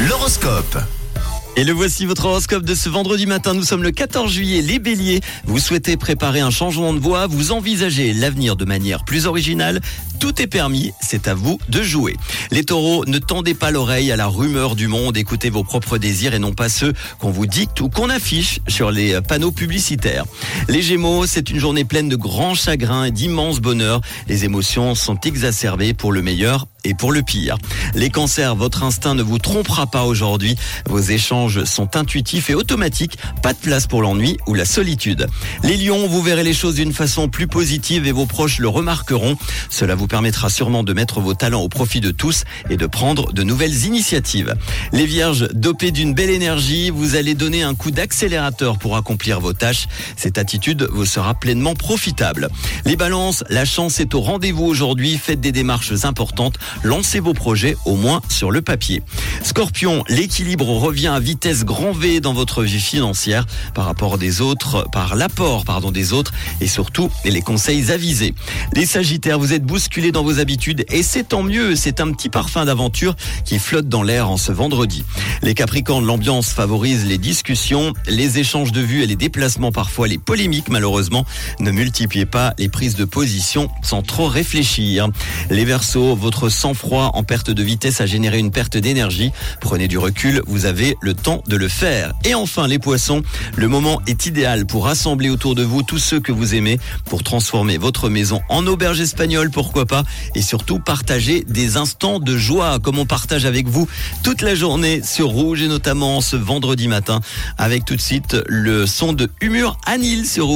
L'horoscope. Et le voici votre horoscope de ce vendredi matin. Nous sommes le 14 juillet. Les béliers, vous souhaitez préparer un changement de voie, vous envisagez l'avenir de manière plus originale. Tout est permis, c'est à vous de jouer. Les taureaux, ne tendez pas l'oreille à la rumeur du monde, écoutez vos propres désirs et non pas ceux qu'on vous dicte ou qu'on affiche sur les panneaux publicitaires. Les gémeaux, c'est une journée pleine de grands chagrins et d'immenses bonheurs. Les émotions sont exacerbées pour le meilleur et pour le pire. Les cancers, votre instinct ne vous trompera pas aujourd'hui. Vos échanges sont intuitifs et automatiques. Pas de place pour l'ennui ou la solitude. Les lions, vous verrez les choses d'une façon plus positive et vos proches le remarqueront. Cela vous permettra sûrement de mettre vos talents au profit de tous et de prendre de nouvelles initiatives. Les vierges, dopés d'une belle énergie, vous allez donner un coup d'accélérateur pour accomplir vos tâches. Cette attitude vous sera pleinement profitable. Les balances, la chance est au rendez-vous aujourd'hui. Faites des démarches importantes lancez vos projets au moins sur le papier. Scorpion, l'équilibre revient à vitesse grand V dans votre vie financière par rapport des autres, par l'apport pardon des autres et surtout les conseils avisés. Les Sagittaires, vous êtes bousculés dans vos habitudes et c'est tant mieux, c'est un petit parfum d'aventure qui flotte dans l'air en ce vendredi. Les Capricornes, l'ambiance favorise les discussions, les échanges de vues et les déplacements parfois les polémiques malheureusement. Ne multipliez pas les prises de position sans trop réfléchir. Les Verseaux, votre sang-froid en perte de vitesse a généré une perte d'énergie. Prenez du recul, vous avez le temps de le faire. Et enfin les poissons, le moment est idéal pour rassembler autour de vous tous ceux que vous aimez, pour transformer votre maison en auberge espagnole, pourquoi pas, et surtout partager des instants de joie comme on partage avec vous toute la journée sur Rouge et notamment ce vendredi matin avec tout de suite le son de Humur Anil sur Rouge.